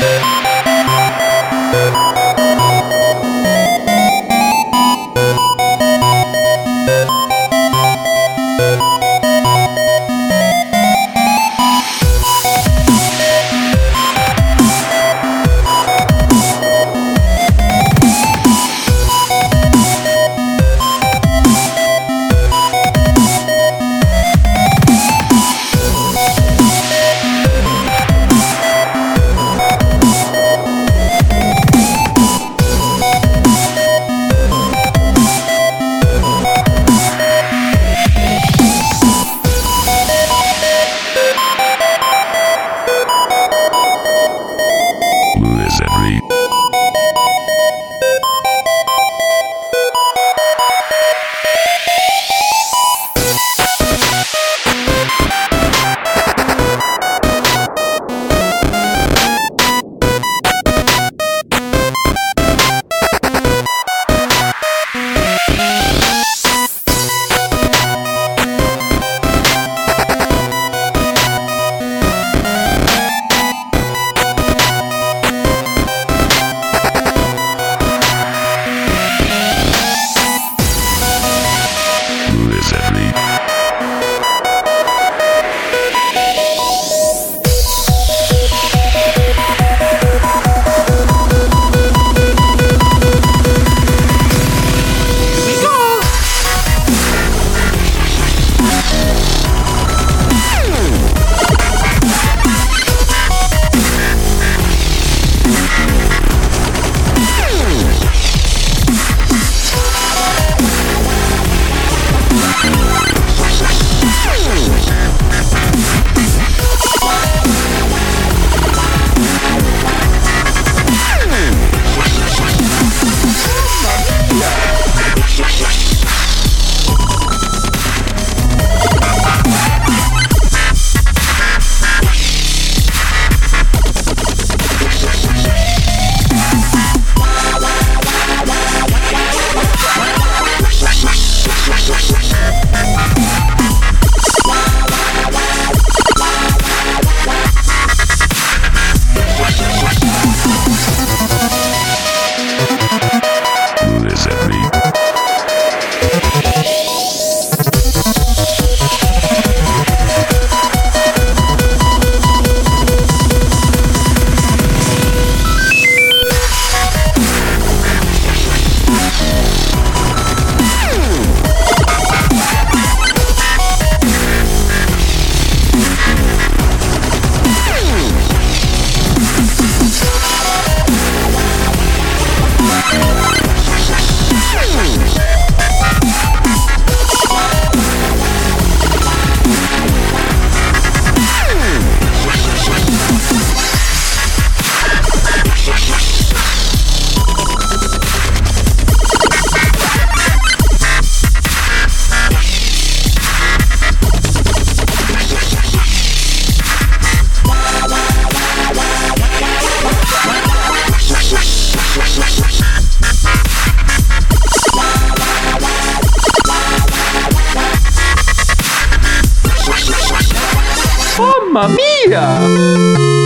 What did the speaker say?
Thank. Party. Mamma Mia!